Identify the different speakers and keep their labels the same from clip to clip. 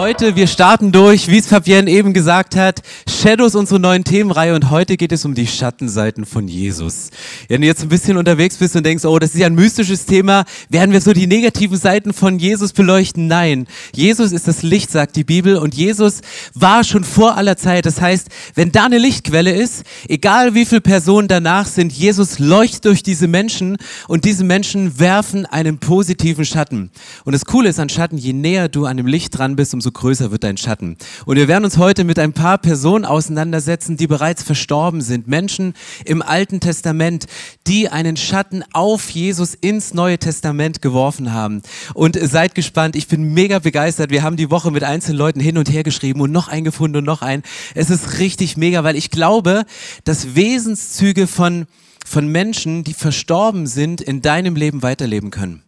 Speaker 1: Heute, wir starten durch, wie es Fabienne eben gesagt hat, Shadows, unsere neuen Themenreihe und heute geht es um die Schattenseiten von Jesus. Wenn du jetzt ein bisschen unterwegs bist und denkst, oh, das ist ja ein mystisches Thema, werden wir so die negativen Seiten von Jesus beleuchten? Nein. Jesus ist das Licht, sagt die Bibel und Jesus war schon vor aller Zeit. Das heißt, wenn da eine Lichtquelle ist, egal wie viele Personen danach sind, Jesus leuchtet durch diese Menschen und diese Menschen werfen einen positiven Schatten. Und das Coole ist an Schatten, je näher du an dem Licht dran bist, umso größer wird dein Schatten. Und wir werden uns heute mit ein paar Personen auseinandersetzen, die bereits verstorben sind. Menschen im Alten Testament, die einen Schatten auf Jesus ins Neue Testament geworfen haben. Und seid gespannt, ich bin mega begeistert. Wir haben die Woche mit einzelnen Leuten hin und her geschrieben und noch einen gefunden und noch einen. Es ist richtig mega, weil ich glaube, dass Wesenszüge von, von Menschen, die verstorben sind, in deinem Leben weiterleben können.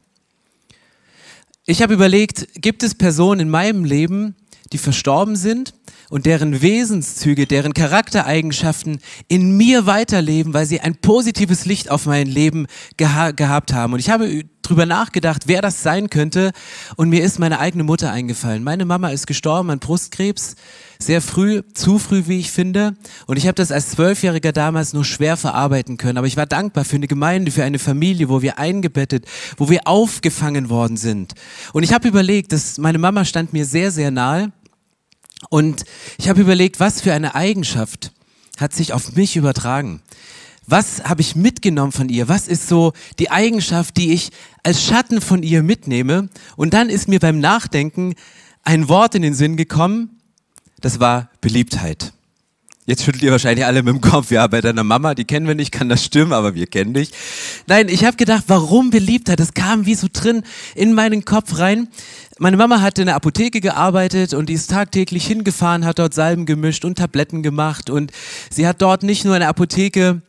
Speaker 1: Ich habe überlegt, gibt es Personen in meinem Leben, die verstorben sind und deren Wesenszüge, deren Charaktereigenschaften in mir weiterleben, weil sie ein positives Licht auf mein Leben geha gehabt haben. Und ich habe drüber nachgedacht, wer das sein könnte. Und mir ist meine eigene Mutter eingefallen. Meine Mama ist gestorben an Brustkrebs, sehr früh, zu früh, wie ich finde. Und ich habe das als Zwölfjähriger damals nur schwer verarbeiten können. Aber ich war dankbar für eine Gemeinde, für eine Familie, wo wir eingebettet, wo wir aufgefangen worden sind. Und ich habe überlegt, dass meine Mama stand mir sehr, sehr nahe. Und ich habe überlegt, was für eine Eigenschaft hat sich auf mich übertragen? Was habe ich mitgenommen von ihr? Was ist so die Eigenschaft, die ich als Schatten von ihr mitnehme? Und dann ist mir beim Nachdenken ein Wort in den Sinn gekommen, das war Beliebtheit. Jetzt schüttelt ihr wahrscheinlich alle mit dem Kopf, ja, bei deiner Mama, die kennen wir nicht, kann das stimmen, aber wir kennen dich. Nein, ich habe gedacht, warum Beliebtheit? Das kam wie so drin in meinen Kopf rein. Meine Mama hat in der Apotheke gearbeitet und die ist tagtäglich hingefahren, hat dort Salben gemischt und Tabletten gemacht und sie hat dort nicht nur in der Apotheke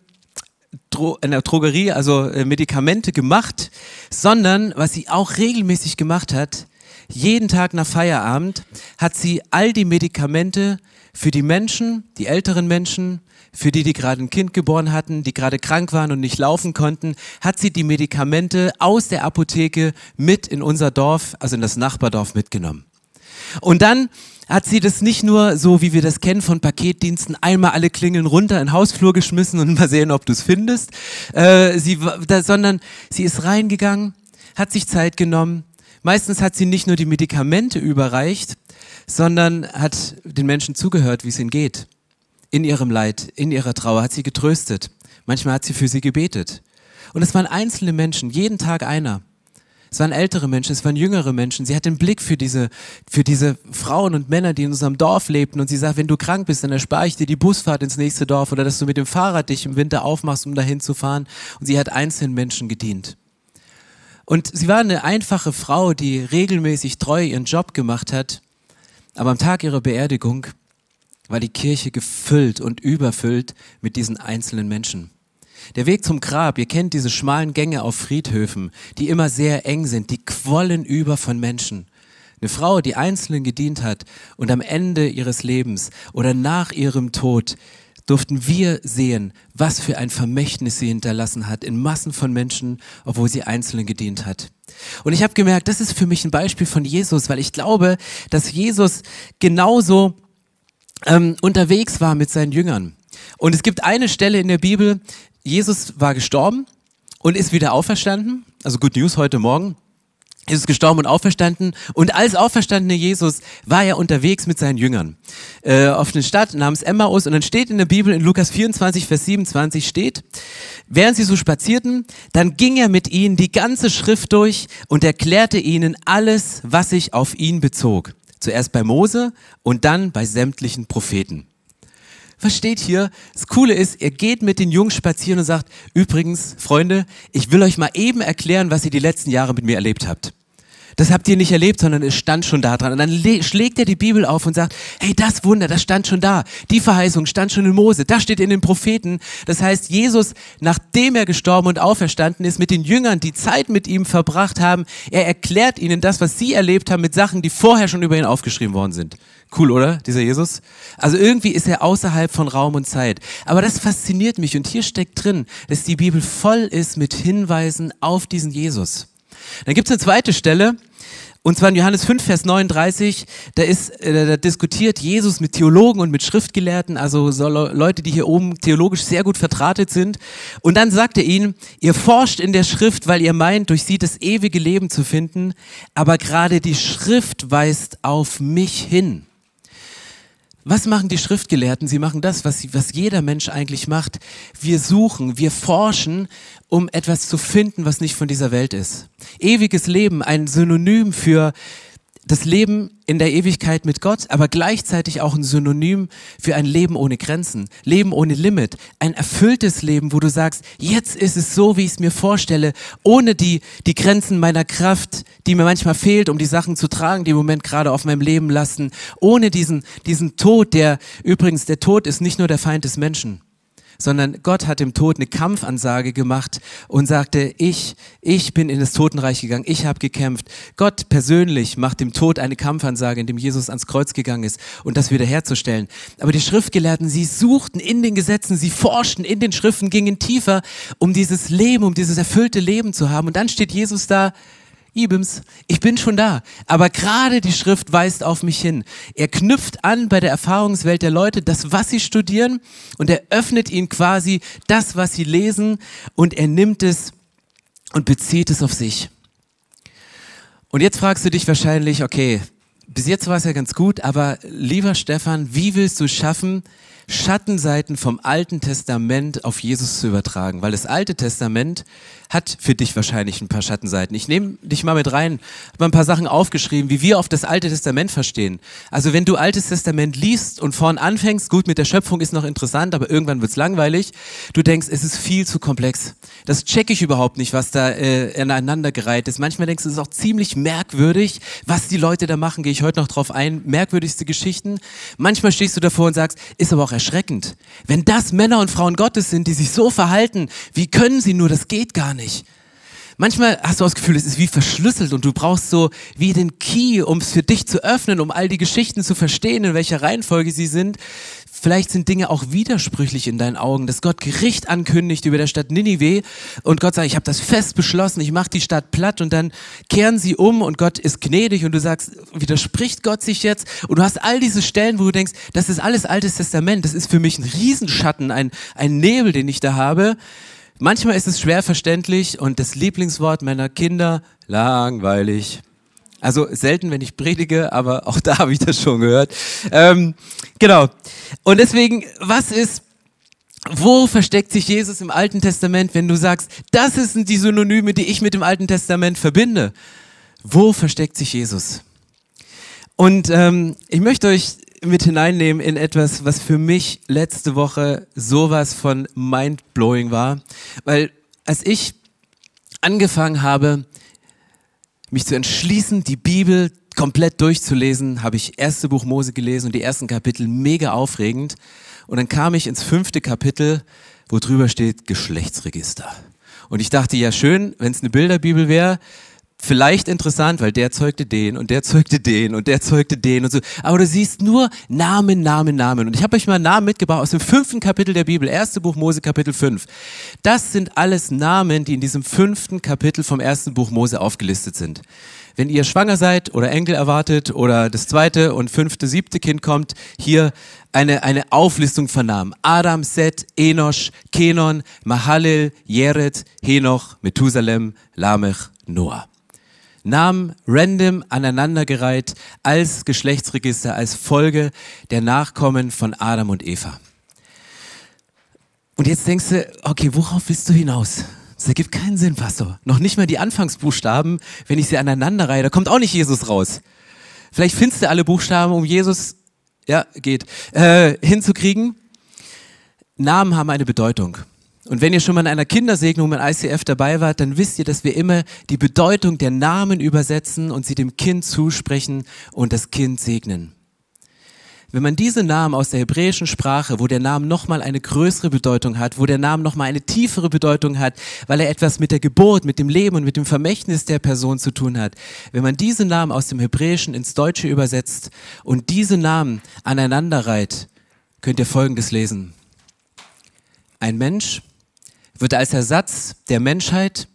Speaker 1: in der Drogerie, also äh, Medikamente gemacht, sondern was sie auch regelmäßig gemacht hat, jeden Tag nach Feierabend hat sie all die Medikamente für die Menschen, die älteren Menschen, für die, die gerade ein Kind geboren hatten, die gerade krank waren und nicht laufen konnten, hat sie die Medikamente aus der Apotheke mit in unser Dorf, also in das Nachbardorf mitgenommen. Und dann hat sie das nicht nur so, wie wir das kennen von Paketdiensten, einmal alle Klingeln runter in den Hausflur geschmissen und mal sehen, ob du es findest, äh, sie, da, sondern sie ist reingegangen, hat sich Zeit genommen. Meistens hat sie nicht nur die Medikamente überreicht, sondern hat den Menschen zugehört, wie es ihnen geht. In ihrem Leid, in ihrer Trauer hat sie getröstet. Manchmal hat sie für sie gebetet. Und es waren einzelne Menschen, jeden Tag einer. Es waren ältere Menschen, es waren jüngere Menschen. Sie hat den Blick für diese, für diese Frauen und Männer, die in unserem Dorf lebten. Und sie sagt, wenn du krank bist, dann erspare ich dir die Busfahrt ins nächste Dorf oder dass du mit dem Fahrrad dich im Winter aufmachst, um dahin zu fahren. Und sie hat einzelnen Menschen gedient. Und sie war eine einfache Frau, die regelmäßig treu ihren Job gemacht hat. Aber am Tag ihrer Beerdigung war die Kirche gefüllt und überfüllt mit diesen einzelnen Menschen. Der Weg zum Grab, ihr kennt diese schmalen Gänge auf Friedhöfen, die immer sehr eng sind, die quollen über von Menschen. Eine Frau, die Einzelnen gedient hat und am Ende ihres Lebens oder nach ihrem Tod durften wir sehen, was für ein Vermächtnis sie hinterlassen hat in Massen von Menschen, obwohl sie Einzelnen gedient hat. Und ich habe gemerkt, das ist für mich ein Beispiel von Jesus, weil ich glaube, dass Jesus genauso ähm, unterwegs war mit seinen Jüngern. Und es gibt eine Stelle in der Bibel, Jesus war gestorben und ist wieder auferstanden. Also Good News heute Morgen. Jesus gestorben und auferstanden. Und als auferstandener Jesus war er unterwegs mit seinen Jüngern äh, auf eine Stadt namens Emmaus. Und dann steht in der Bibel in Lukas 24, Vers 27 steht, während sie so spazierten, dann ging er mit ihnen die ganze Schrift durch und erklärte ihnen alles, was sich auf ihn bezog. Zuerst bei Mose und dann bei sämtlichen Propheten. Was steht hier? Das Coole ist, er geht mit den Jungs spazieren und sagt, übrigens, Freunde, ich will euch mal eben erklären, was ihr die letzten Jahre mit mir erlebt habt. Das habt ihr nicht erlebt, sondern es stand schon da dran. Und dann schlägt er die Bibel auf und sagt, hey, das Wunder, das stand schon da. Die Verheißung stand schon in Mose, das steht in den Propheten. Das heißt, Jesus, nachdem er gestorben und auferstanden ist, mit den Jüngern, die Zeit mit ihm verbracht haben, er erklärt ihnen das, was sie erlebt haben, mit Sachen, die vorher schon über ihn aufgeschrieben worden sind. Cool, oder? Dieser Jesus? Also irgendwie ist er außerhalb von Raum und Zeit. Aber das fasziniert mich und hier steckt drin, dass die Bibel voll ist mit Hinweisen auf diesen Jesus. Dann gibt es eine zweite Stelle, und zwar in Johannes 5, Vers 39, da, ist, äh, da diskutiert Jesus mit Theologen und mit Schriftgelehrten, also so Leute, die hier oben theologisch sehr gut vertratet sind. Und dann sagt er ihnen, ihr forscht in der Schrift, weil ihr meint, durch sie das ewige Leben zu finden, aber gerade die Schrift weist auf mich hin. Was machen die Schriftgelehrten? Sie machen das, was, was jeder Mensch eigentlich macht. Wir suchen, wir forschen, um etwas zu finden, was nicht von dieser Welt ist. Ewiges Leben, ein Synonym für das Leben in der Ewigkeit mit Gott, aber gleichzeitig auch ein Synonym für ein Leben ohne Grenzen, Leben ohne Limit, ein erfülltes Leben, wo du sagst, jetzt ist es so, wie ich es mir vorstelle, ohne die, die Grenzen meiner Kraft, die mir manchmal fehlt, um die Sachen zu tragen, die im Moment gerade auf meinem Leben lassen, ohne diesen, diesen Tod, der übrigens, der Tod ist nicht nur der Feind des Menschen sondern Gott hat dem Tod eine Kampfansage gemacht und sagte, ich, ich bin in das Totenreich gegangen, ich habe gekämpft. Gott persönlich macht dem Tod eine Kampfansage, indem Jesus ans Kreuz gegangen ist und das wiederherzustellen. Aber die Schriftgelehrten, sie suchten in den Gesetzen, sie forschten in den Schriften, gingen tiefer, um dieses Leben, um dieses erfüllte Leben zu haben. Und dann steht Jesus da, Ibims, ich bin schon da. Aber gerade die Schrift weist auf mich hin. Er knüpft an bei der Erfahrungswelt der Leute, das, was sie studieren, und er öffnet ihnen quasi das, was sie lesen, und er nimmt es und bezieht es auf sich. Und jetzt fragst du dich wahrscheinlich, okay, bis jetzt war es ja ganz gut, aber lieber Stefan, wie willst du schaffen, Schattenseiten vom Alten Testament auf Jesus zu übertragen? Weil das Alte Testament hat für dich wahrscheinlich ein paar Schattenseiten. Ich nehme dich mal mit rein, habe ein paar Sachen aufgeschrieben, wie wir auf das Alte Testament verstehen. Also wenn du Altes Testament liest und vorn anfängst, gut, mit der Schöpfung ist noch interessant, aber irgendwann wird's langweilig. Du denkst, es ist viel zu komplex. Das check ich überhaupt nicht, was da äh, aneinandergereiht ist. Manchmal denkst du, es ist auch ziemlich merkwürdig, was die Leute da machen. Gehe ich heute noch drauf ein. Merkwürdigste Geschichten. Manchmal stehst du davor und sagst, ist aber auch erschreckend. Wenn das Männer und Frauen Gottes sind, die sich so verhalten, wie können sie nur? Das geht gar nicht nicht. Manchmal hast du das Gefühl, es ist wie verschlüsselt und du brauchst so wie den Key, um es für dich zu öffnen, um all die Geschichten zu verstehen, in welcher Reihenfolge sie sind. Vielleicht sind Dinge auch widersprüchlich in deinen Augen, dass Gott Gericht ankündigt über der Stadt Ninive und Gott sagt, ich habe das fest beschlossen, ich mache die Stadt platt und dann kehren sie um und Gott ist gnädig und du sagst, widerspricht Gott sich jetzt? Und du hast all diese Stellen, wo du denkst, das ist alles Altes Testament, das ist für mich ein Riesenschatten, ein, ein Nebel, den ich da habe. Manchmal ist es schwer verständlich und das Lieblingswort meiner Kinder, langweilig. Also selten, wenn ich predige, aber auch da habe ich das schon gehört. Ähm, genau. Und deswegen, was ist, wo versteckt sich Jesus im Alten Testament, wenn du sagst, das sind die Synonyme, die ich mit dem Alten Testament verbinde? Wo versteckt sich Jesus? Und ähm, ich möchte euch mit hineinnehmen in etwas, was für mich letzte Woche sowas von mindblowing war. Weil als ich angefangen habe, mich zu entschließen, die Bibel komplett durchzulesen, habe ich erste Buch Mose gelesen und die ersten Kapitel mega aufregend. Und dann kam ich ins fünfte Kapitel, wo drüber steht Geschlechtsregister. Und ich dachte, ja schön, wenn es eine Bilderbibel wäre, vielleicht interessant, weil der zeugte den und der zeugte den und der zeugte den und so. Aber du siehst nur Namen, Namen, Namen. Und ich habe euch mal Namen mitgebracht aus dem fünften Kapitel der Bibel, erste Buch Mose, Kapitel 5. Das sind alles Namen, die in diesem fünften Kapitel vom ersten Buch Mose aufgelistet sind. Wenn ihr schwanger seid oder Enkel erwartet oder das zweite und fünfte, siebte Kind kommt, hier eine, eine Auflistung von Namen. Adam, Seth, Enosh, Kenon, Mahalel, Jered, Henoch, Methusalem, Lamech, Noah. Namen random aneinandergereiht als Geschlechtsregister, als Folge der Nachkommen von Adam und Eva. Und jetzt denkst du, okay, worauf willst du hinaus? Das ergibt keinen Sinn, Pastor. Noch nicht mal die Anfangsbuchstaben, wenn ich sie aneinanderreihe, da kommt auch nicht Jesus raus. Vielleicht findest du alle Buchstaben, um Jesus, ja, geht, äh, hinzukriegen. Namen haben eine Bedeutung. Und wenn ihr schon mal in einer Kindersegnung mit ICF dabei wart, dann wisst ihr, dass wir immer die Bedeutung der Namen übersetzen und sie dem Kind zusprechen und das Kind segnen. Wenn man diese Namen aus der hebräischen Sprache, wo der Name nochmal eine größere Bedeutung hat, wo der Name nochmal eine tiefere Bedeutung hat, weil er etwas mit der Geburt, mit dem Leben und mit dem Vermächtnis der Person zu tun hat, wenn man diese Namen aus dem Hebräischen ins Deutsche übersetzt und diese Namen aneinander reiht, könnt ihr Folgendes lesen. Ein Mensch wird als Ersatz der Menschheit,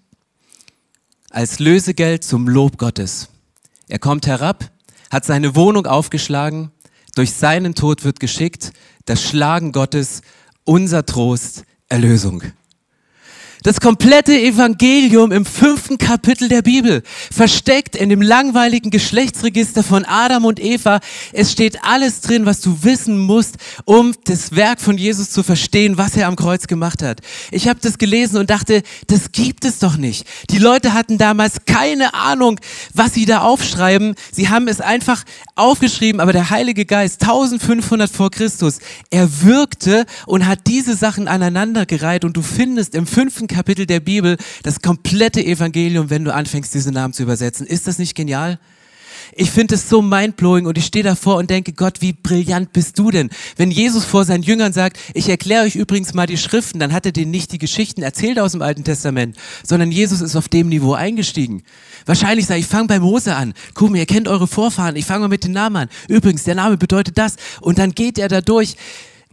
Speaker 1: als Lösegeld zum Lob Gottes. Er kommt herab, hat seine Wohnung aufgeschlagen, durch seinen Tod wird geschickt das Schlagen Gottes, unser Trost, Erlösung. Das komplette Evangelium im fünften Kapitel der Bibel, versteckt in dem langweiligen Geschlechtsregister von Adam und Eva. Es steht alles drin, was du wissen musst, um das Werk von Jesus zu verstehen, was er am Kreuz gemacht hat. Ich habe das gelesen und dachte, das gibt es doch nicht. Die Leute hatten damals keine Ahnung, was sie da aufschreiben. Sie haben es einfach aufgeschrieben, aber der Heilige Geist, 1500 vor Christus, er wirkte und hat diese Sachen aneinandergereiht und du findest im fünften Kapitel der Bibel das komplette Evangelium, wenn du anfängst, diese Namen zu übersetzen. Ist das nicht genial? Ich finde es so mindblowing und ich stehe davor und denke, Gott, wie brillant bist du denn? Wenn Jesus vor seinen Jüngern sagt, ich erkläre euch übrigens mal die Schriften, dann hat er denen nicht die Geschichten erzählt aus dem Alten Testament, sondern Jesus ist auf dem Niveau eingestiegen. Wahrscheinlich sage ich, fange bei Mose an. Guck mal, ihr kennt eure Vorfahren, ich fange mal mit den Namen an. Übrigens, der Name bedeutet das. Und dann geht er da durch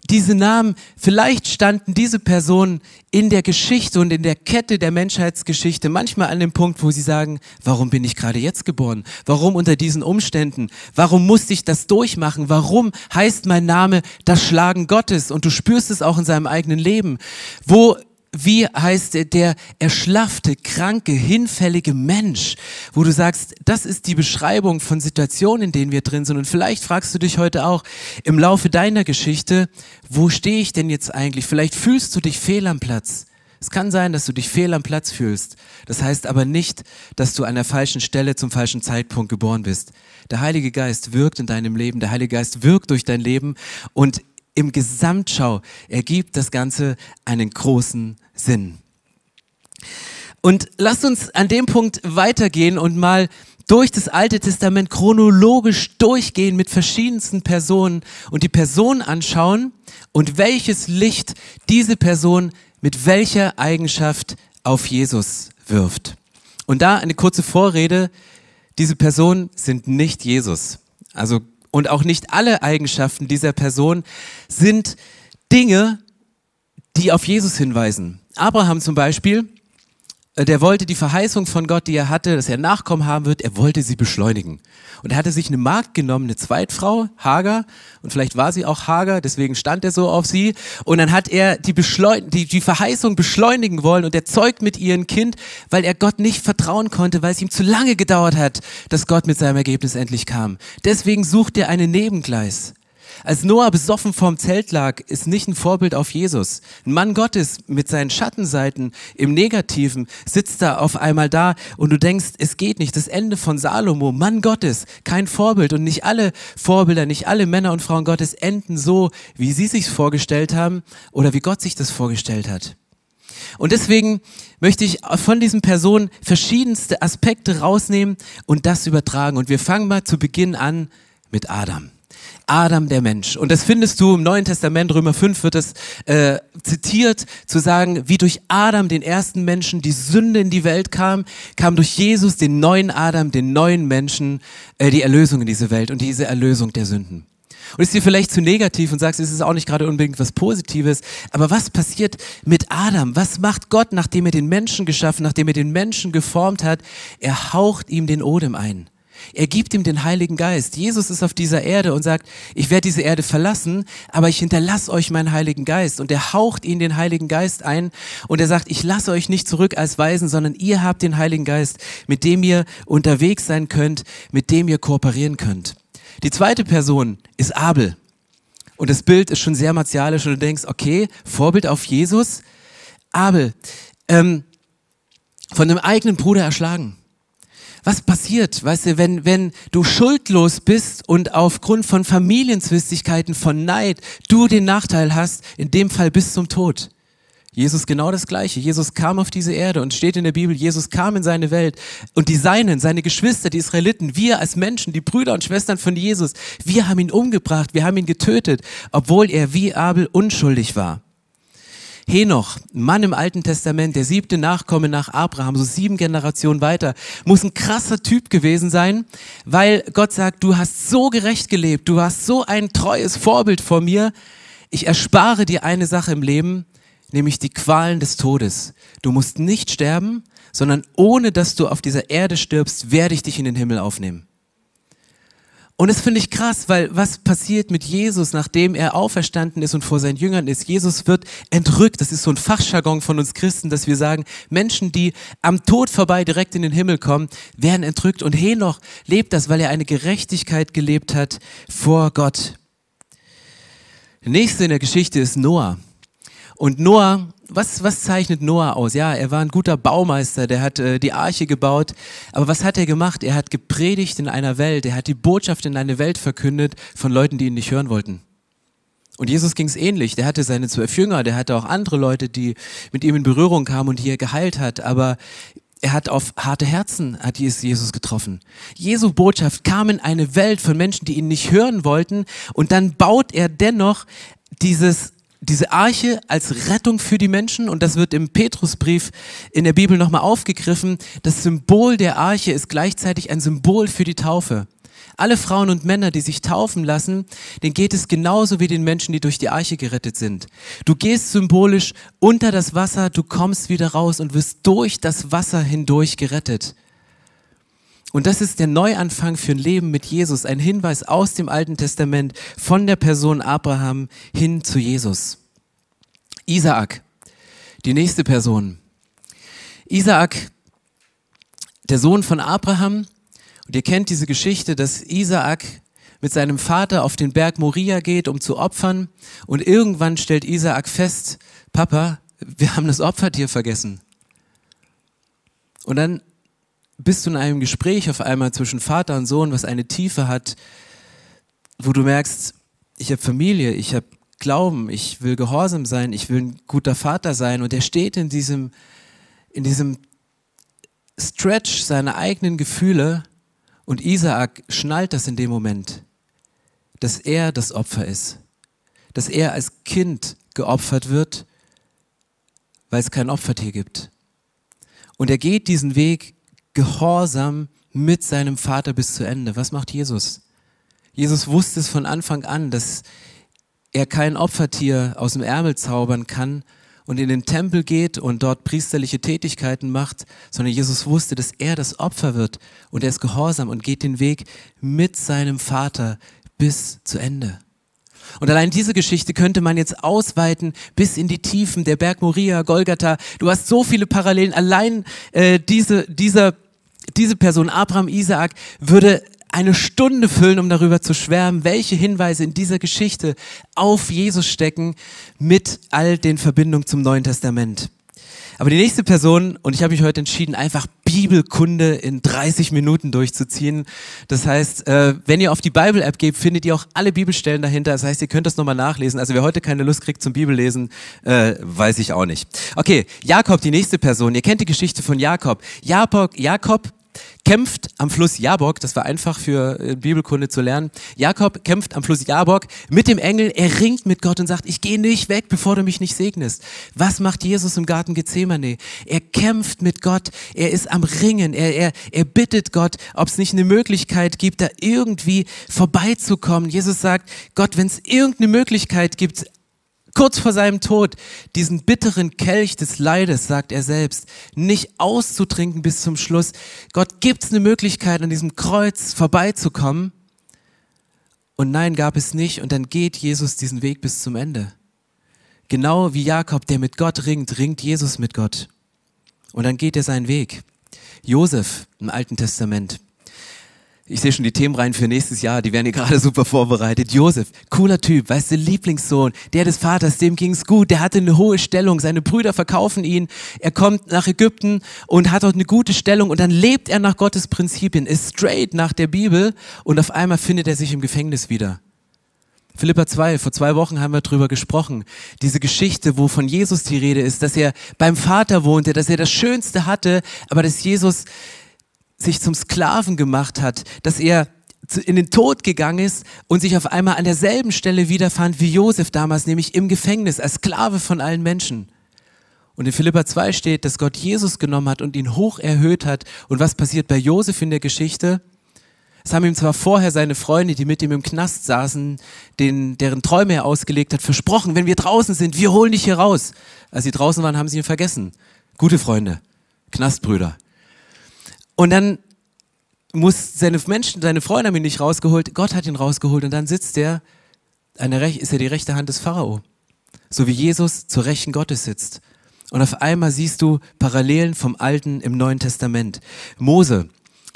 Speaker 1: diese Namen, vielleicht standen diese Personen in der Geschichte und in der Kette der Menschheitsgeschichte manchmal an dem Punkt, wo sie sagen, warum bin ich gerade jetzt geboren? Warum unter diesen Umständen? Warum musste ich das durchmachen? Warum heißt mein Name das Schlagen Gottes? Und du spürst es auch in seinem eigenen Leben. Wo wie heißt er, der erschlaffte, kranke, hinfällige Mensch, wo du sagst, das ist die Beschreibung von Situationen, in denen wir drin sind. Und vielleicht fragst du dich heute auch im Laufe deiner Geschichte, wo stehe ich denn jetzt eigentlich? Vielleicht fühlst du dich fehl am Platz. Es kann sein, dass du dich fehl am Platz fühlst. Das heißt aber nicht, dass du an der falschen Stelle zum falschen Zeitpunkt geboren bist. Der Heilige Geist wirkt in deinem Leben, der Heilige Geist wirkt durch dein Leben und im Gesamtschau ergibt das Ganze einen großen Sinn. Und lasst uns an dem Punkt weitergehen und mal durch das Alte Testament chronologisch durchgehen mit verschiedensten Personen und die Person anschauen und welches Licht diese Person mit welcher Eigenschaft auf Jesus wirft. Und da eine kurze Vorrede. Diese Personen sind nicht Jesus. Also und auch nicht alle Eigenschaften dieser Person sind Dinge, die auf Jesus hinweisen. Abraham zum Beispiel äh, der wollte die Verheißung von Gott, die er hatte, dass er Nachkommen haben wird, er wollte sie beschleunigen. Und er hatte sich eine Magd genommen, eine Zweitfrau, Hagar, und vielleicht war sie auch Hagar, deswegen stand er so auf sie. Und dann hat er die, Beschleun die, die Verheißung beschleunigen wollen und er zeugt mit ihrem Kind, weil er Gott nicht vertrauen konnte, weil es ihm zu lange gedauert hat, dass Gott mit seinem Ergebnis endlich kam. Deswegen sucht er einen Nebengleis. Als Noah besoffen vorm Zelt lag, ist nicht ein Vorbild auf Jesus. Ein Mann Gottes mit seinen Schattenseiten im Negativen sitzt da auf einmal da und du denkst, es geht nicht. Das Ende von Salomo, Mann Gottes, kein Vorbild. Und nicht alle Vorbilder, nicht alle Männer und Frauen Gottes enden so, wie sie sich vorgestellt haben oder wie Gott sich das vorgestellt hat. Und deswegen möchte ich von diesen Personen verschiedenste Aspekte rausnehmen und das übertragen. Und wir fangen mal zu Beginn an mit Adam. Adam der Mensch. Und das findest du im Neuen Testament, Römer 5 wird es äh, zitiert, zu sagen, wie durch Adam, den ersten Menschen, die Sünde in die Welt kam, kam durch Jesus, den neuen Adam, den neuen Menschen, äh, die Erlösung in diese Welt und diese Erlösung der Sünden. Und ist dir vielleicht zu negativ und sagst, es ist auch nicht gerade unbedingt was Positives. Aber was passiert mit Adam? Was macht Gott, nachdem er den Menschen geschaffen, nachdem er den Menschen geformt hat? Er haucht ihm den Odem ein. Er gibt ihm den Heiligen Geist. Jesus ist auf dieser Erde und sagt, ich werde diese Erde verlassen, aber ich hinterlasse euch meinen Heiligen Geist. Und er haucht ihnen den Heiligen Geist ein und er sagt, ich lasse euch nicht zurück als Weisen, sondern ihr habt den Heiligen Geist, mit dem ihr unterwegs sein könnt, mit dem ihr kooperieren könnt. Die zweite Person ist Abel. Und das Bild ist schon sehr martialisch und du denkst, okay, Vorbild auf Jesus. Abel, ähm, von einem eigenen Bruder erschlagen was passiert, weißt du, wenn, wenn du schuldlos bist und aufgrund von Familienzwistigkeiten, von Neid, du den Nachteil hast, in dem Fall bis zum Tod. Jesus genau das Gleiche. Jesus kam auf diese Erde und steht in der Bibel, Jesus kam in seine Welt und die Seinen, seine Geschwister, die Israeliten, wir als Menschen, die Brüder und Schwestern von Jesus, wir haben ihn umgebracht, wir haben ihn getötet, obwohl er wie Abel unschuldig war. Henoch, Mann im Alten Testament, der siebte Nachkomme nach Abraham, so sieben Generationen weiter, muss ein krasser Typ gewesen sein, weil Gott sagt, du hast so gerecht gelebt, du hast so ein treues Vorbild vor mir, ich erspare dir eine Sache im Leben, nämlich die Qualen des Todes. Du musst nicht sterben, sondern ohne dass du auf dieser Erde stirbst, werde ich dich in den Himmel aufnehmen. Und das finde ich krass, weil was passiert mit Jesus, nachdem er auferstanden ist und vor seinen Jüngern ist? Jesus wird entrückt. Das ist so ein Fachjargon von uns Christen, dass wir sagen, Menschen, die am Tod vorbei direkt in den Himmel kommen, werden entrückt. Und Henoch lebt das, weil er eine Gerechtigkeit gelebt hat vor Gott. Nächste in der Geschichte ist Noah. Und Noah, was, was zeichnet Noah aus? Ja, er war ein guter Baumeister, der hat äh, die Arche gebaut. Aber was hat er gemacht? Er hat gepredigt in einer Welt, er hat die Botschaft in eine Welt verkündet von Leuten, die ihn nicht hören wollten. Und Jesus ging es ähnlich. Der hatte seine zwölf Jünger, der hatte auch andere Leute, die mit ihm in Berührung kamen und die er geheilt hat. Aber er hat auf harte Herzen, hat Jesus getroffen. Jesu Botschaft kam in eine Welt von Menschen, die ihn nicht hören wollten. Und dann baut er dennoch dieses diese Arche als Rettung für die Menschen und das wird im Petrusbrief in der Bibel nochmal aufgegriffen. Das Symbol der Arche ist gleichzeitig ein Symbol für die Taufe. Alle Frauen und Männer, die sich taufen lassen, denen geht es genauso wie den Menschen, die durch die Arche gerettet sind. Du gehst symbolisch unter das Wasser, du kommst wieder raus und wirst durch das Wasser hindurch gerettet. Und das ist der Neuanfang für ein Leben mit Jesus, ein Hinweis aus dem Alten Testament von der Person Abraham hin zu Jesus. Isaak, die nächste Person. Isaak, der Sohn von Abraham. Und ihr kennt diese Geschichte, dass Isaak mit seinem Vater auf den Berg Moria geht, um zu opfern. Und irgendwann stellt Isaak fest, Papa, wir haben das Opfertier vergessen. Und dann bist du in einem Gespräch auf einmal zwischen Vater und Sohn, was eine Tiefe hat, wo du merkst, ich habe Familie, ich habe Glauben, ich will gehorsam sein, ich will ein guter Vater sein und er steht in diesem, in diesem Stretch seiner eigenen Gefühle und Isaak schnallt das in dem Moment, dass er das Opfer ist, dass er als Kind geopfert wird, weil es kein Opfertier gibt. Und er geht diesen Weg gehorsam mit seinem Vater bis zu Ende. Was macht Jesus? Jesus wusste es von Anfang an, dass er kein Opfertier aus dem Ärmel zaubern kann und in den Tempel geht und dort priesterliche Tätigkeiten macht, sondern Jesus wusste, dass er das Opfer wird und er ist gehorsam und geht den Weg mit seinem Vater bis zu Ende. Und allein diese Geschichte könnte man jetzt ausweiten bis in die Tiefen der Berg Moria, Golgatha. Du hast so viele Parallelen. Allein äh, diese, dieser diese Person, Abraham Isaak, würde eine Stunde füllen, um darüber zu schwärmen, welche Hinweise in dieser Geschichte auf Jesus stecken mit all den Verbindungen zum Neuen Testament. Aber die nächste Person, und ich habe mich heute entschieden, einfach Bibelkunde in 30 Minuten durchzuziehen. Das heißt, äh, wenn ihr auf die Bible-App geht, findet ihr auch alle Bibelstellen dahinter. Das heißt, ihr könnt das nochmal nachlesen. Also wer heute keine Lust kriegt zum Bibellesen, äh, weiß ich auch nicht. Okay, Jakob, die nächste Person. Ihr kennt die Geschichte von Jakob. Jakob, Jakob kämpft am Fluss Jabok, das war einfach für äh, Bibelkunde zu lernen. Jakob kämpft am Fluss Jabok mit dem Engel, er ringt mit Gott und sagt, ich gehe nicht weg, bevor du mich nicht segnest. Was macht Jesus im Garten Gethsemane? Er kämpft mit Gott, er ist am Ringen, er, er, er bittet Gott, ob es nicht eine Möglichkeit gibt, da irgendwie vorbeizukommen. Jesus sagt, Gott, wenn es irgendeine Möglichkeit gibt, kurz vor seinem Tod diesen bitteren Kelch des Leides, sagt er selbst, nicht auszutrinken bis zum Schluss. Gott gibt es eine Möglichkeit, an diesem Kreuz vorbeizukommen. Und nein, gab es nicht. Und dann geht Jesus diesen Weg bis zum Ende. Genau wie Jakob, der mit Gott ringt, ringt Jesus mit Gott. Und dann geht er seinen Weg. Josef im Alten Testament, ich sehe schon die Themen rein für nächstes Jahr, die werden hier gerade super vorbereitet. Josef, cooler Typ, weißt du, Lieblingssohn, der des Vaters, dem ging's gut, der hatte eine hohe Stellung, seine Brüder verkaufen ihn, er kommt nach Ägypten und hat dort eine gute Stellung und dann lebt er nach Gottes Prinzipien, ist straight nach der Bibel und auf einmal findet er sich im Gefängnis wieder. Philippa 2, vor zwei Wochen haben wir drüber gesprochen. Diese Geschichte, wo von Jesus die Rede ist, dass er beim Vater wohnte, dass er das Schönste hatte, aber dass Jesus sich zum Sklaven gemacht hat, dass er in den Tod gegangen ist und sich auf einmal an derselben Stelle wiederfand wie Josef damals, nämlich im Gefängnis, als Sklave von allen Menschen. Und in Philippa 2 steht, dass Gott Jesus genommen hat und ihn hoch erhöht hat. Und was passiert bei Josef in der Geschichte? Es haben ihm zwar vorher seine Freunde, die mit ihm im Knast saßen, den, deren Träume er ausgelegt hat, versprochen, wenn wir draußen sind, wir holen dich hier raus. Als sie draußen waren, haben sie ihn vergessen. Gute Freunde, Knastbrüder. Und dann muss seine Menschen, seine Freunde haben ihn nicht rausgeholt, Gott hat ihn rausgeholt und dann sitzt er, der Rech ist er die rechte Hand des Pharao. So wie Jesus zur Rechten Gottes sitzt. Und auf einmal siehst du Parallelen vom Alten im Neuen Testament. Mose,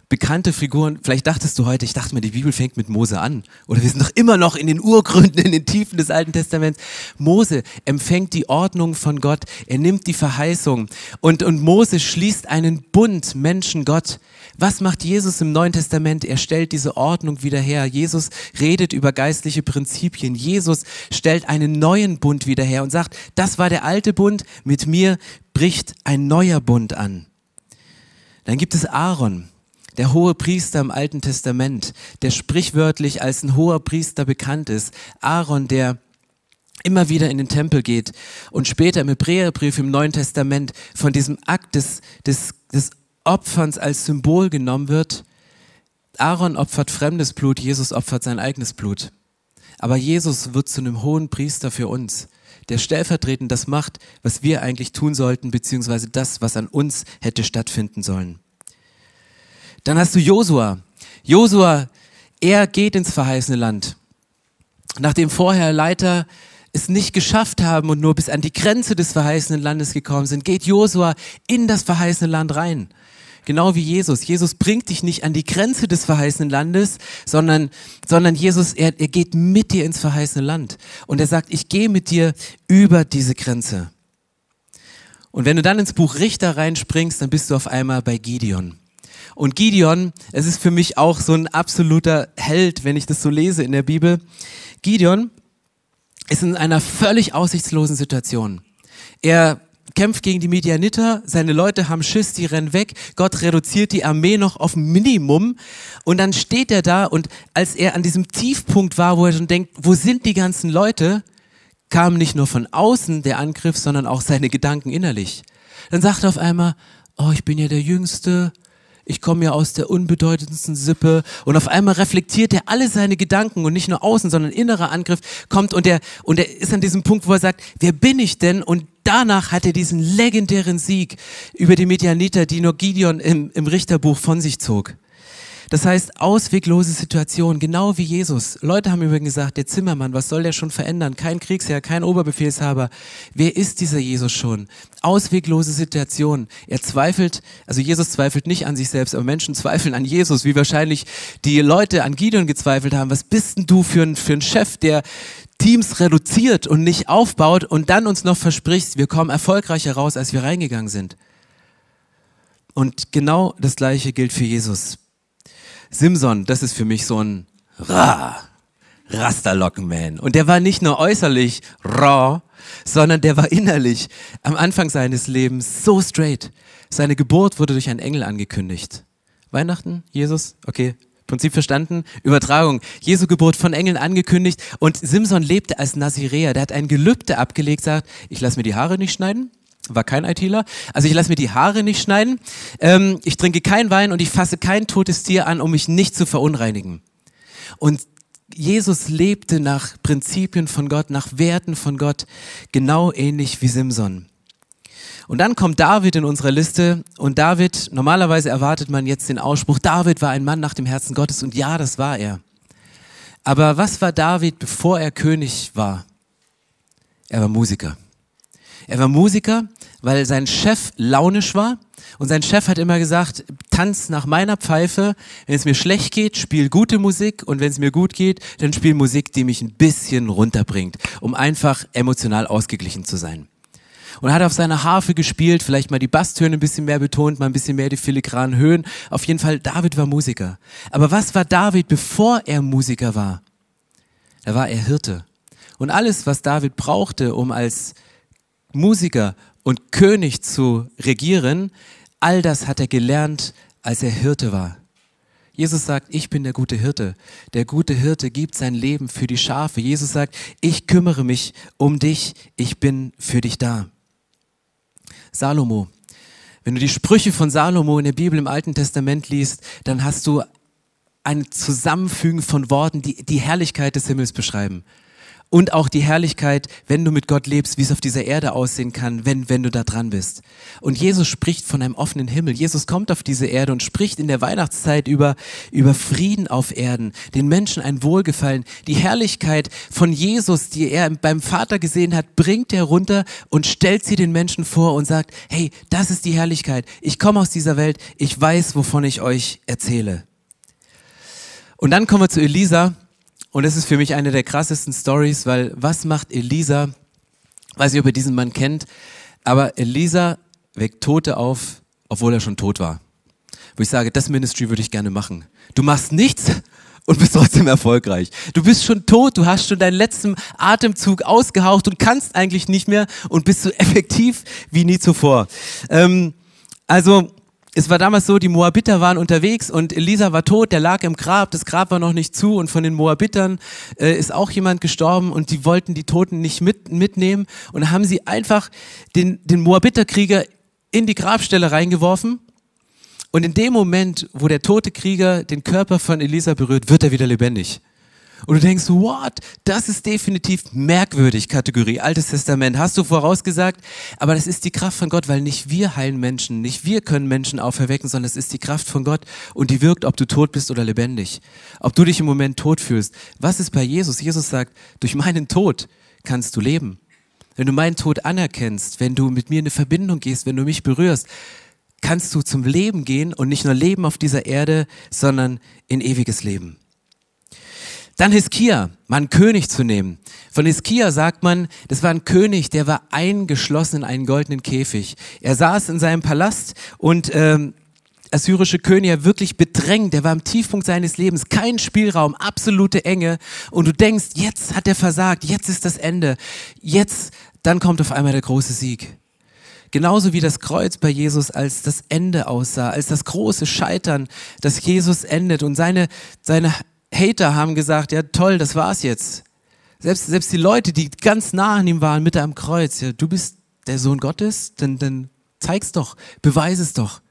Speaker 1: bekannte Figuren. Vielleicht dachtest du heute, ich dachte mir, die Bibel fängt mit Mose an. Oder wir sind doch immer noch in den Urgründen, in den Tiefen des Alten Testaments. Mose empfängt die Ordnung von Gott. Er nimmt die Verheißung. Und, und Mose schließt einen Bund Menschen Gott. Was macht Jesus im Neuen Testament? Er stellt diese Ordnung wieder her. Jesus redet über geistliche Prinzipien. Jesus stellt einen neuen Bund wieder her und sagt, das war der alte Bund, mit mir bricht ein neuer Bund an. Dann gibt es Aaron der hohe Priester im Alten Testament, der sprichwörtlich als ein hoher Priester bekannt ist, Aaron, der immer wieder in den Tempel geht und später im Hebräerbrief im Neuen Testament von diesem Akt des, des, des Opferns als Symbol genommen wird. Aaron opfert fremdes Blut, Jesus opfert sein eigenes Blut. Aber Jesus wird zu einem hohen Priester für uns, der stellvertretend das macht, was wir eigentlich tun sollten, beziehungsweise das, was an uns hätte stattfinden sollen. Dann hast du Josua. Josua, er geht ins verheißene Land. Nachdem vorher Leiter es nicht geschafft haben und nur bis an die Grenze des verheißenen Landes gekommen sind, geht Josua in das verheißene Land rein. Genau wie Jesus. Jesus bringt dich nicht an die Grenze des verheißenen Landes, sondern, sondern Jesus, er, er geht mit dir ins verheißene Land. Und er sagt, ich gehe mit dir über diese Grenze. Und wenn du dann ins Buch Richter reinspringst, dann bist du auf einmal bei Gideon. Und Gideon, es ist für mich auch so ein absoluter Held, wenn ich das so lese in der Bibel. Gideon ist in einer völlig aussichtslosen Situation. Er kämpft gegen die Medianiter, seine Leute haben Schiss, die rennen weg, Gott reduziert die Armee noch auf Minimum und dann steht er da und als er an diesem Tiefpunkt war, wo er schon denkt, wo sind die ganzen Leute, kam nicht nur von außen der Angriff, sondern auch seine Gedanken innerlich. Dann sagt er auf einmal, oh, ich bin ja der Jüngste, ich komme ja aus der unbedeutendsten Sippe und auf einmal reflektiert er alle seine Gedanken und nicht nur außen, sondern innerer Angriff kommt und er, und er ist an diesem Punkt, wo er sagt, wer bin ich denn? Und danach hat er diesen legendären Sieg über die Medianiter, die nur Gideon im, im Richterbuch von sich zog. Das heißt, ausweglose Situation, genau wie Jesus. Leute haben übrigens gesagt, der Zimmermann, was soll der schon verändern? Kein Kriegsherr, kein Oberbefehlshaber. Wer ist dieser Jesus schon? Ausweglose Situation. Er zweifelt, also Jesus zweifelt nicht an sich selbst, aber Menschen zweifeln an Jesus, wie wahrscheinlich die Leute an Gideon gezweifelt haben. Was bist denn du für ein, für ein Chef, der Teams reduziert und nicht aufbaut und dann uns noch versprichst, wir kommen erfolgreicher raus, als wir reingegangen sind? Und genau das Gleiche gilt für Jesus. Simson, das ist für mich so ein Ra, Rasterlockenman. Und der war nicht nur äußerlich raw, sondern der war innerlich am Anfang seines Lebens so straight. Seine Geburt wurde durch einen Engel angekündigt. Weihnachten, Jesus, okay, Prinzip verstanden? Übertragung. Jesu Geburt von Engeln angekündigt und Simson lebte als Naziräer. Der hat ein Gelübde abgelegt, sagt, ich lasse mir die Haare nicht schneiden, war kein ITler. Also ich lasse mir die Haare nicht schneiden, ähm, ich trinke kein Wein und ich fasse kein totes Tier an, um mich nicht zu verunreinigen. Und Jesus lebte nach Prinzipien von Gott, nach Werten von Gott, genau ähnlich wie Simson. Und dann kommt David in unserer Liste und David, normalerweise erwartet man jetzt den Ausspruch, David war ein Mann nach dem Herzen Gottes und ja, das war er. Aber was war David, bevor er König war? Er war Musiker. Er war Musiker, weil sein Chef launisch war. Und sein Chef hat immer gesagt, tanz nach meiner Pfeife. Wenn es mir schlecht geht, spiel gute Musik. Und wenn es mir gut geht, dann spiel Musik, die mich ein bisschen runterbringt, um einfach emotional ausgeglichen zu sein. Und hat auf seiner Harfe gespielt, vielleicht mal die Basstöne ein bisschen mehr betont, mal ein bisschen mehr die filigranen Höhen. Auf jeden Fall, David war Musiker. Aber was war David, bevor er Musiker war? Da war er Hirte. Und alles, was David brauchte, um als Musiker und König zu regieren, all das hat er gelernt, als er Hirte war. Jesus sagt, ich bin der gute Hirte. Der gute Hirte gibt sein Leben für die Schafe. Jesus sagt, ich kümmere mich um dich, ich bin für dich da. Salomo. Wenn du die Sprüche von Salomo in der Bibel im Alten Testament liest, dann hast du ein Zusammenfügen von Worten, die die Herrlichkeit des Himmels beschreiben und auch die Herrlichkeit, wenn du mit Gott lebst, wie es auf dieser Erde aussehen kann, wenn, wenn du da dran bist. Und Jesus spricht von einem offenen Himmel. Jesus kommt auf diese Erde und spricht in der Weihnachtszeit über, über Frieden auf Erden, den Menschen ein Wohlgefallen. Die Herrlichkeit von Jesus, die er beim Vater gesehen hat, bringt er runter und stellt sie den Menschen vor und sagt, hey, das ist die Herrlichkeit. Ich komme aus dieser Welt. Ich weiß, wovon ich euch erzähle. Und dann kommen wir zu Elisa. Und das ist für mich eine der krassesten Stories, weil was macht Elisa? Weiß nicht, ob ihr diesen Mann kennt, aber Elisa weckt Tote auf, obwohl er schon tot war. Wo ich sage, das Ministry würde ich gerne machen. Du machst nichts und bist trotzdem erfolgreich. Du bist schon tot, du hast schon deinen letzten Atemzug ausgehaucht und kannst eigentlich nicht mehr und bist so effektiv wie nie zuvor. Ähm, also es war damals so, die Moabiter waren unterwegs und Elisa war tot, der lag im Grab, das Grab war noch nicht zu und von den Moabitern äh, ist auch jemand gestorben und die wollten die Toten nicht mit, mitnehmen und haben sie einfach den, den Moabiterkrieger in die Grabstelle reingeworfen und in dem Moment, wo der tote Krieger den Körper von Elisa berührt, wird er wieder lebendig. Und du denkst, what? Das ist definitiv merkwürdig, Kategorie Altes Testament. Hast du vorausgesagt? Aber das ist die Kraft von Gott, weil nicht wir heilen Menschen, nicht wir können Menschen auferwecken, sondern es ist die Kraft von Gott und die wirkt, ob du tot bist oder lebendig. Ob du dich im Moment tot fühlst. Was ist bei Jesus? Jesus sagt, durch meinen Tod kannst du leben. Wenn du meinen Tod anerkennst, wenn du mit mir in eine Verbindung gehst, wenn du mich berührst, kannst du zum Leben gehen und nicht nur leben auf dieser Erde, sondern in ewiges Leben. Dann Hiskia, mal einen König zu nehmen. Von Hiskia sagt man, das war ein König, der war eingeschlossen in einen goldenen Käfig. Er saß in seinem Palast und ähm, assyrische König er wirklich bedrängt, der war am Tiefpunkt seines Lebens, kein Spielraum, absolute Enge und du denkst, jetzt hat er versagt, jetzt ist das Ende, jetzt, dann kommt auf einmal der große Sieg. Genauso wie das Kreuz bei Jesus als das Ende aussah, als das große Scheitern, dass Jesus endet und seine, seine Hater haben gesagt, ja toll, das war's jetzt. Selbst, selbst die Leute, die ganz nah an ihm waren, mit am Kreuz, ja, du bist der Sohn Gottes, dann, dann zeig's doch, beweise es doch.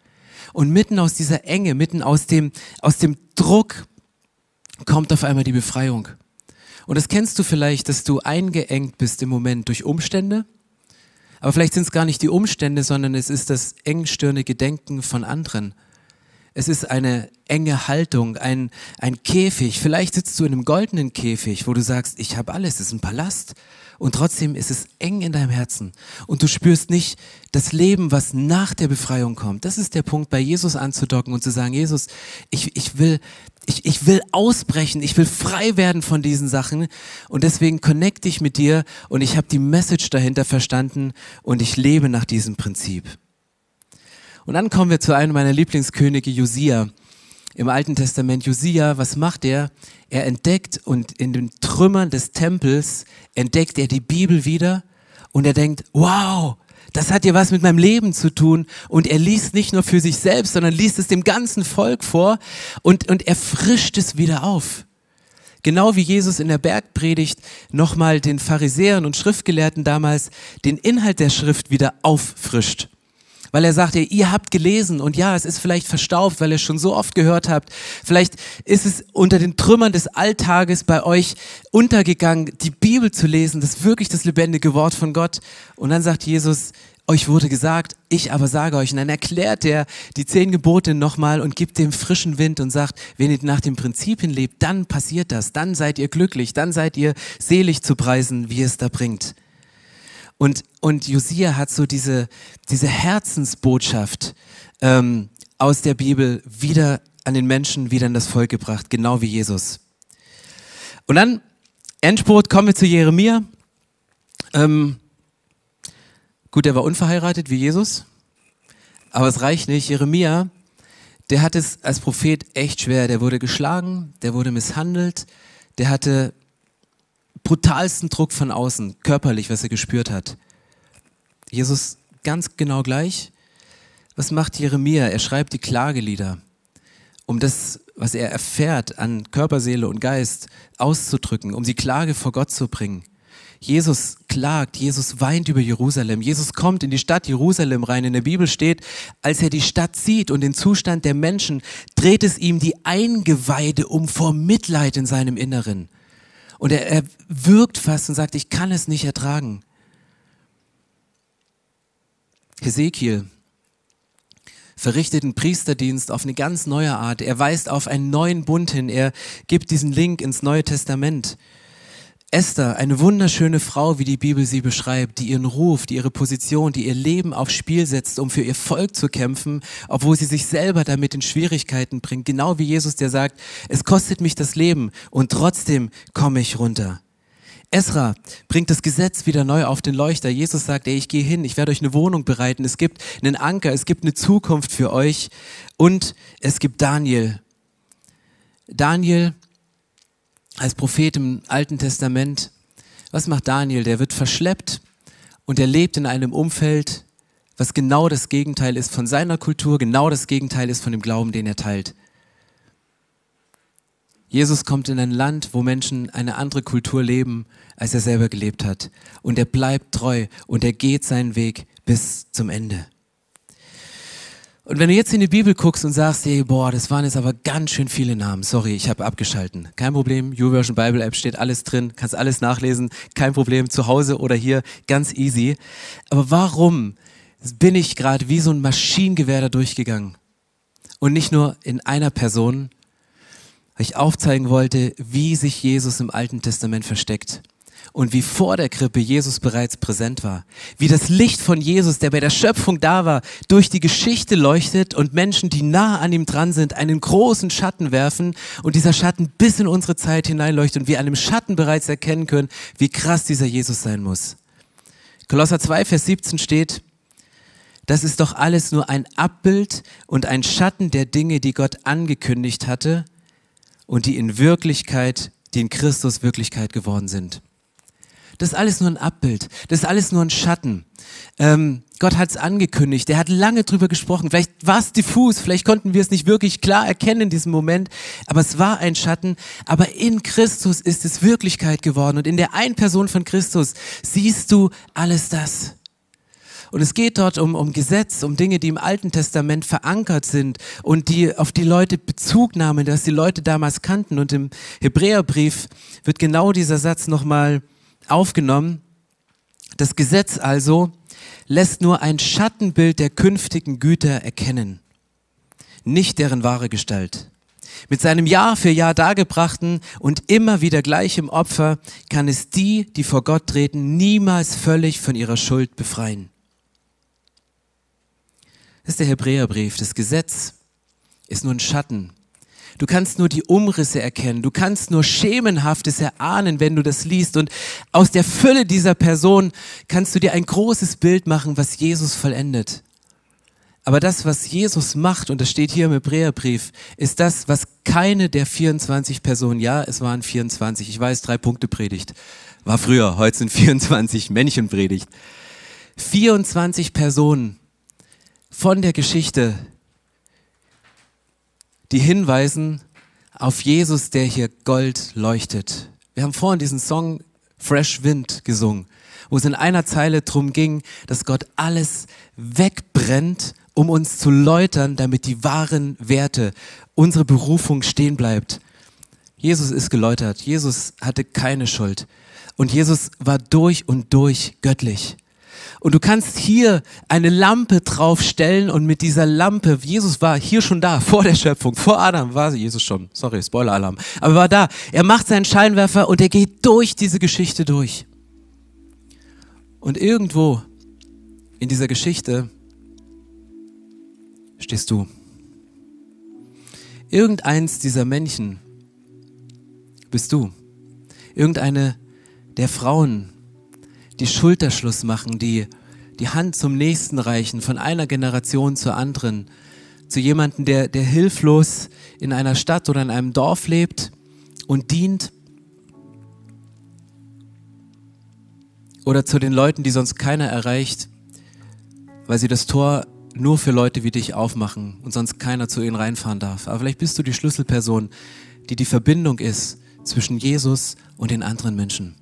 Speaker 1: Und mitten aus dieser Enge, mitten aus dem, aus dem Druck kommt auf einmal die Befreiung. Und das kennst du vielleicht, dass du eingeengt bist im Moment durch Umstände. Aber vielleicht sind es gar nicht die Umstände, sondern es ist das engstirnige Denken von anderen. Es ist eine enge Haltung, ein, ein Käfig. Vielleicht sitzt du in einem goldenen Käfig, wo du sagst, ich habe alles, es ist ein Palast. Und trotzdem ist es eng in deinem Herzen. Und du spürst nicht das Leben, was nach der Befreiung kommt. Das ist der Punkt, bei Jesus anzudocken und zu sagen, Jesus, ich, ich will, ich, ich will ausbrechen, ich will frei werden von diesen Sachen und deswegen connecte ich mit dir und ich habe die Message dahinter verstanden und ich lebe nach diesem Prinzip. Und dann kommen wir zu einem meiner Lieblingskönige, Josia. Im Alten Testament, Josia, was macht er? Er entdeckt und in den Trümmern des Tempels entdeckt er die Bibel wieder und er denkt, wow, das hat ja was mit meinem Leben zu tun. Und er liest nicht nur für sich selbst, sondern liest es dem ganzen Volk vor und, und er frischt es wieder auf. Genau wie Jesus in der Bergpredigt nochmal den Pharisäern und Schriftgelehrten damals den Inhalt der Schrift wieder auffrischt. Weil er sagt, ja, ihr habt gelesen und ja, es ist vielleicht verstaubt, weil ihr es schon so oft gehört habt. Vielleicht ist es unter den Trümmern des Alltages bei euch untergegangen, die Bibel zu lesen, das wirklich das lebendige Wort von Gott. Und dann sagt Jesus, euch wurde gesagt, ich aber sage euch. Und dann erklärt er die zehn Gebote nochmal und gibt dem frischen Wind und sagt, wenn ihr nach den Prinzipien lebt, dann passiert das, dann seid ihr glücklich, dann seid ihr selig zu preisen, wie es da bringt. Und, und Josia hat so diese, diese Herzensbotschaft ähm, aus der Bibel wieder an den Menschen, wieder in das Volk gebracht, genau wie Jesus. Und dann, Endspurt, kommen wir zu Jeremia. Ähm, gut, er war unverheiratet wie Jesus, aber es reicht nicht. Jeremia, der hat es als Prophet echt schwer. Der wurde geschlagen, der wurde misshandelt, der hatte brutalsten Druck von außen, körperlich, was er gespürt hat. Jesus ganz genau gleich. Was macht Jeremia? Er schreibt die Klagelieder, um das, was er erfährt an Körper, Seele und Geist auszudrücken, um die Klage vor Gott zu bringen. Jesus klagt, Jesus weint über Jerusalem. Jesus kommt in die Stadt Jerusalem rein. In der Bibel steht, als er die Stadt sieht und den Zustand der Menschen, dreht es ihm die Eingeweide um vor Mitleid in seinem Inneren. Und er, er wirkt fast und sagt, ich kann es nicht ertragen. Hesekiel verrichtet einen Priesterdienst auf eine ganz neue Art. Er weist auf einen neuen Bund hin. Er gibt diesen Link ins Neue Testament. Esther, eine wunderschöne Frau, wie die Bibel sie beschreibt, die ihren Ruf, die ihre Position, die ihr Leben aufs Spiel setzt, um für ihr Volk zu kämpfen, obwohl sie sich selber damit in Schwierigkeiten bringt. Genau wie Jesus, der sagt, es kostet mich das Leben und trotzdem komme ich runter. Esra bringt das Gesetz wieder neu auf den Leuchter. Jesus sagt, ey, ich gehe hin, ich werde euch eine Wohnung bereiten. Es gibt einen Anker, es gibt eine Zukunft für euch. Und es gibt Daniel. Daniel als Prophet im Alten Testament. Was macht Daniel? Der wird verschleppt und er lebt in einem Umfeld, was genau das Gegenteil ist von seiner Kultur, genau das Gegenteil ist von dem Glauben, den er teilt. Jesus kommt in ein Land, wo Menschen eine andere Kultur leben, als er selber gelebt hat. Und er bleibt treu und er geht seinen Weg bis zum Ende. Und wenn du jetzt in die Bibel guckst und sagst, hey, boah, das waren jetzt aber ganz schön viele Namen. Sorry, ich habe abgeschalten. Kein Problem, YouVersion Bible App steht alles drin, kannst alles nachlesen. Kein Problem, zu Hause oder hier, ganz easy. Aber warum bin ich gerade wie so ein Maschinengewehr da durchgegangen? Und nicht nur in einer Person, weil ich aufzeigen wollte, wie sich Jesus im Alten Testament versteckt und wie vor der Krippe Jesus bereits präsent war. Wie das Licht von Jesus, der bei der Schöpfung da war, durch die Geschichte leuchtet und Menschen, die nah an ihm dran sind, einen großen Schatten werfen und dieser Schatten bis in unsere Zeit hineinleuchtet und wir an dem Schatten bereits erkennen können, wie krass dieser Jesus sein muss. Kolosser 2, Vers 17 steht, das ist doch alles nur ein Abbild und ein Schatten der Dinge, die Gott angekündigt hatte und die in Wirklichkeit, die in Christus Wirklichkeit geworden sind. Das ist alles nur ein Abbild. Das ist alles nur ein Schatten. Ähm, Gott hat es angekündigt. Er hat lange drüber gesprochen. Vielleicht war es diffus. Vielleicht konnten wir es nicht wirklich klar erkennen in diesem Moment. Aber es war ein Schatten. Aber in Christus ist es Wirklichkeit geworden. Und in der einen Person von Christus siehst du alles das. Und es geht dort um, um Gesetz, um Dinge, die im Alten Testament verankert sind und die auf die Leute Bezug nahmen, dass die Leute damals kannten. Und im Hebräerbrief wird genau dieser Satz nochmal aufgenommen. Das Gesetz also lässt nur ein Schattenbild der künftigen Güter erkennen, nicht deren wahre Gestalt. Mit seinem Jahr für Jahr dargebrachten und immer wieder gleichem Opfer kann es die, die vor Gott treten, niemals völlig von ihrer Schuld befreien. Das ist der Hebräerbrief. Das Gesetz ist nur ein Schatten Du kannst nur die Umrisse erkennen. Du kannst nur Schemenhaftes erahnen, wenn du das liest. Und aus der Fülle dieser Person kannst du dir ein großes Bild machen, was Jesus vollendet. Aber das, was Jesus macht, und das steht hier im Hebräerbrief, ist das, was keine der 24 Personen, ja, es waren 24, ich weiß, drei Punkte Predigt, war früher, heute sind 24 Männchen Predigt. 24 Personen von der Geschichte die hinweisen auf Jesus, der hier Gold leuchtet. Wir haben vorhin diesen Song Fresh Wind gesungen, wo es in einer Zeile drum ging, dass Gott alles wegbrennt, um uns zu läutern, damit die wahren Werte, unsere Berufung stehen bleibt. Jesus ist geläutert. Jesus hatte keine Schuld. Und Jesus war durch und durch göttlich. Und du kannst hier eine Lampe draufstellen und mit dieser Lampe, Jesus war hier schon da, vor der Schöpfung, vor Adam war Jesus schon, sorry, Spoiler-Alarm, aber war da. Er macht seinen Scheinwerfer und er geht durch diese Geschichte durch. Und irgendwo in dieser Geschichte stehst du. Irgendeins dieser Männchen bist du. Irgendeine der Frauen, die Schulterschluss machen, die die Hand zum Nächsten reichen, von einer Generation zur anderen, zu jemandem, der, der hilflos in einer Stadt oder in einem Dorf lebt und dient. oder zu den Leuten, die sonst keiner erreicht, weil sie das Tor nur für Leute wie dich aufmachen und sonst keiner zu ihnen reinfahren darf. Aber vielleicht bist du die Schlüsselperson, die die Verbindung ist zwischen Jesus und den anderen Menschen.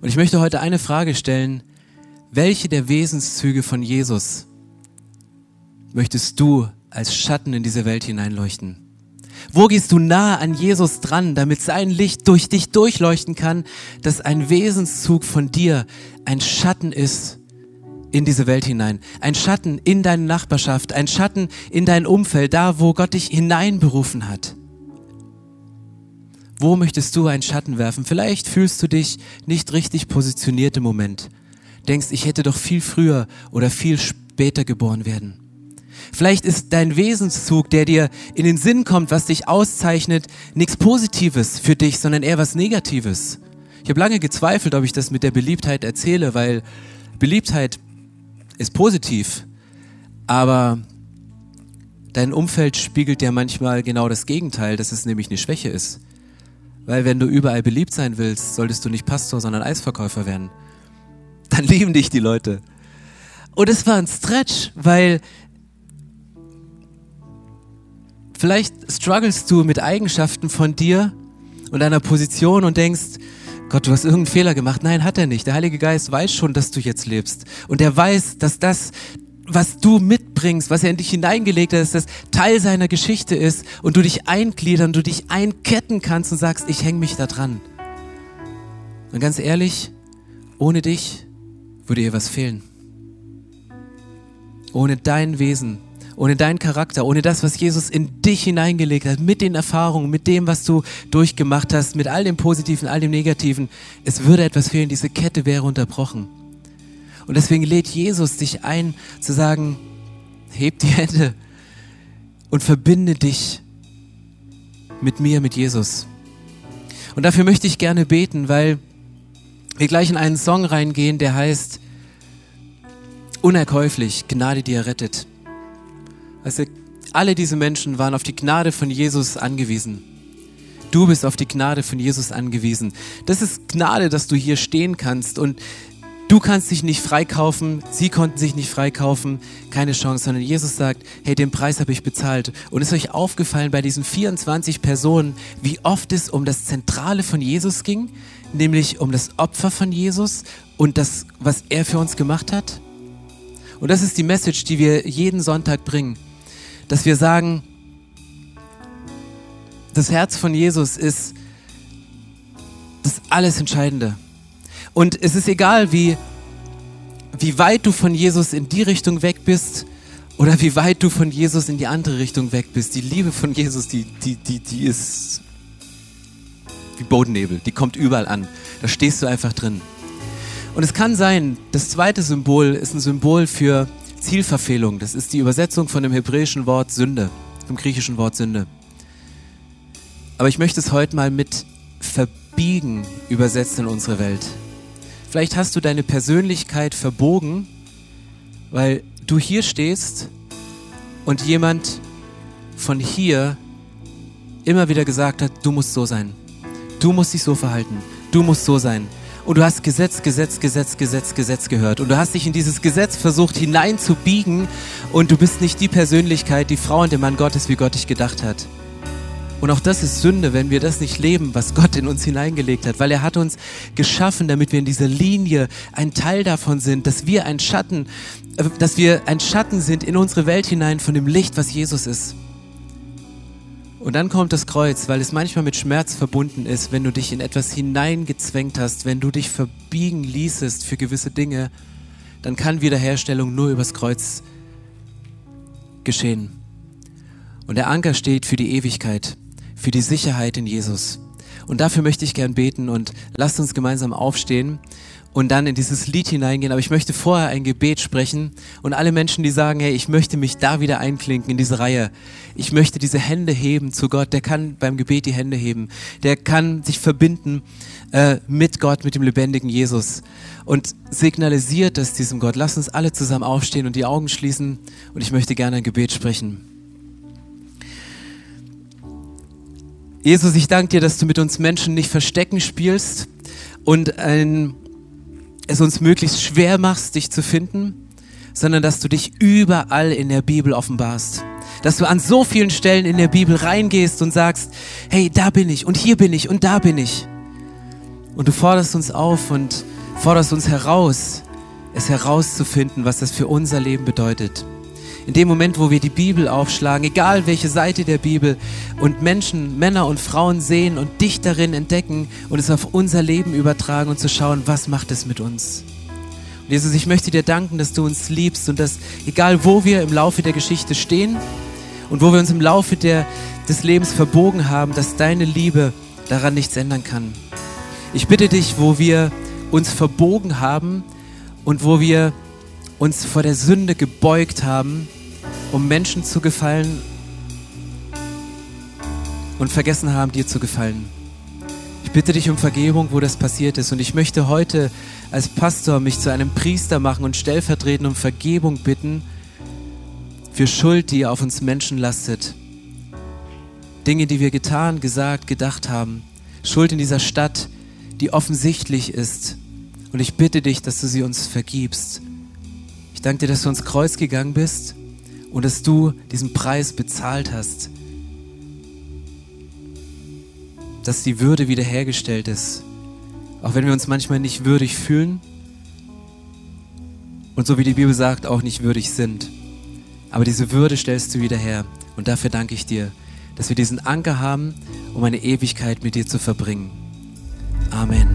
Speaker 1: Und ich möchte heute eine Frage stellen. Welche der Wesenszüge von Jesus möchtest du als Schatten in diese Welt hineinleuchten? Wo gehst du nah an Jesus dran, damit sein Licht durch dich durchleuchten kann, dass ein Wesenszug von dir ein Schatten ist in diese Welt hinein. Ein Schatten in deine Nachbarschaft, ein Schatten in dein Umfeld, da wo Gott dich hineinberufen hat. Wo möchtest du einen Schatten werfen? Vielleicht fühlst du dich nicht richtig positioniert im Moment. Denkst, ich hätte doch viel früher oder viel später geboren werden. Vielleicht ist dein Wesenszug, der dir in den Sinn kommt, was dich auszeichnet, nichts Positives für dich, sondern eher was Negatives. Ich habe lange gezweifelt, ob ich das mit der Beliebtheit erzähle, weil Beliebtheit ist positiv, aber dein Umfeld spiegelt dir manchmal genau das Gegenteil, dass es nämlich eine Schwäche ist. Weil wenn du überall beliebt sein willst, solltest du nicht Pastor, sondern Eisverkäufer werden. Dann lieben dich die Leute. Und es war ein Stretch, weil vielleicht strugglest du mit Eigenschaften von dir und deiner Position und denkst, Gott, du hast irgendeinen Fehler gemacht. Nein, hat er nicht. Der Heilige Geist weiß schon, dass du jetzt lebst. Und er weiß, dass das, was du mitbringst, was er in dich hineingelegt hat, dass das Teil seiner Geschichte ist und du dich eingliedern, du dich einketten kannst und sagst, ich hänge mich da dran. Und ganz ehrlich, ohne dich würde ihr was fehlen. Ohne dein Wesen ohne deinen Charakter, ohne das, was Jesus in dich hineingelegt hat, mit den Erfahrungen, mit dem, was du durchgemacht hast, mit all dem Positiven, all dem Negativen, es würde etwas fehlen, diese Kette wäre unterbrochen. Und deswegen lädt Jesus dich ein, zu sagen, heb die Hände und verbinde dich mit mir, mit Jesus. Und dafür möchte ich gerne beten, weil wir gleich in einen Song reingehen, der heißt Unerkäuflich, Gnade, die er rettet. Also alle diese Menschen waren auf die Gnade von Jesus angewiesen. Du bist auf die Gnade von Jesus angewiesen. Das ist Gnade, dass du hier stehen kannst und du kannst dich nicht freikaufen, sie konnten sich nicht freikaufen, keine Chance, sondern Jesus sagt, hey, den Preis habe ich bezahlt. Und ist euch aufgefallen bei diesen 24 Personen, wie oft es um das Zentrale von Jesus ging, nämlich um das Opfer von Jesus und das, was er für uns gemacht hat? Und das ist die Message, die wir jeden Sonntag bringen dass wir sagen, das Herz von Jesus ist das alles Entscheidende. Und es ist egal, wie, wie weit du von Jesus in die Richtung weg bist oder wie weit du von Jesus in die andere Richtung weg bist. Die Liebe von Jesus, die, die, die, die ist wie Bodennebel, die kommt überall an. Da stehst du einfach drin. Und es kann sein, das zweite Symbol ist ein Symbol für Zielverfehlung, das ist die Übersetzung von dem hebräischen Wort Sünde, vom griechischen Wort Sünde. Aber ich möchte es heute mal mit verbiegen übersetzen in unsere Welt. Vielleicht hast du deine Persönlichkeit verbogen, weil du hier stehst und jemand von hier immer wieder gesagt hat, du musst so sein. Du musst dich so verhalten. Du musst so sein und du hast Gesetz, Gesetz, Gesetz, Gesetz, Gesetz gehört und du hast dich in dieses Gesetz versucht hineinzubiegen und du bist nicht die Persönlichkeit, die Frau und der Mann Gottes, wie Gott dich gedacht hat. Und auch das ist Sünde, wenn wir das nicht leben, was Gott in uns hineingelegt hat, weil er hat uns geschaffen, damit wir in dieser Linie ein Teil davon sind, dass wir ein Schatten, äh, dass wir ein Schatten sind in unsere Welt hinein von dem Licht, was Jesus ist. Und dann kommt das Kreuz, weil es manchmal mit Schmerz verbunden ist, wenn du dich in etwas hineingezwängt hast, wenn du dich verbiegen ließest für gewisse Dinge, dann kann Wiederherstellung nur übers Kreuz geschehen. Und der Anker steht für die Ewigkeit, für die Sicherheit in Jesus. Und dafür möchte ich gern beten und lasst uns gemeinsam aufstehen und dann in dieses Lied hineingehen. Aber ich möchte vorher ein Gebet sprechen und alle Menschen, die sagen, hey, ich möchte mich da wieder einklinken in diese Reihe. Ich möchte diese Hände heben zu Gott. Der kann beim Gebet die Hände heben. Der kann sich verbinden äh, mit Gott, mit dem lebendigen Jesus und signalisiert das diesem Gott. Lass uns alle zusammen aufstehen und die Augen schließen und ich möchte gerne ein Gebet sprechen. Jesus, ich danke dir, dass du mit uns Menschen nicht Verstecken spielst und ein es uns möglichst schwer machst, dich zu finden, sondern dass du dich überall in der Bibel offenbarst. Dass du an so vielen Stellen in der Bibel reingehst und sagst, hey, da bin ich und hier bin ich und da bin ich. Und du forderst uns auf und forderst uns heraus, es herauszufinden, was das für unser Leben bedeutet. In dem Moment, wo wir die Bibel aufschlagen, egal welche Seite der Bibel, und Menschen, Männer und Frauen sehen und dich darin entdecken und es auf unser Leben übertragen und zu schauen, was macht es mit uns. Und Jesus, ich möchte dir danken, dass du uns liebst und dass, egal wo wir im Laufe der Geschichte stehen und wo wir uns im Laufe der, des Lebens verbogen haben, dass deine Liebe daran nichts ändern kann. Ich bitte dich, wo wir uns verbogen haben und wo wir uns vor der Sünde gebeugt haben, um Menschen zu gefallen und vergessen haben, dir zu gefallen. Ich bitte dich um Vergebung, wo das passiert ist. Und ich möchte heute als Pastor mich zu einem Priester machen und stellvertretend um Vergebung bitten für Schuld, die auf uns Menschen lastet. Dinge, die wir getan, gesagt, gedacht haben. Schuld in dieser Stadt, die offensichtlich ist. Und ich bitte dich, dass du sie uns vergibst. Ich danke dir, dass du ans Kreuz gegangen bist und dass du diesen Preis bezahlt hast. Dass die Würde wiederhergestellt ist. Auch wenn wir uns manchmal nicht würdig fühlen und so wie die Bibel sagt, auch nicht würdig sind. Aber diese Würde stellst du wieder her. Und dafür danke ich dir, dass wir diesen Anker haben, um eine Ewigkeit mit dir zu verbringen. Amen.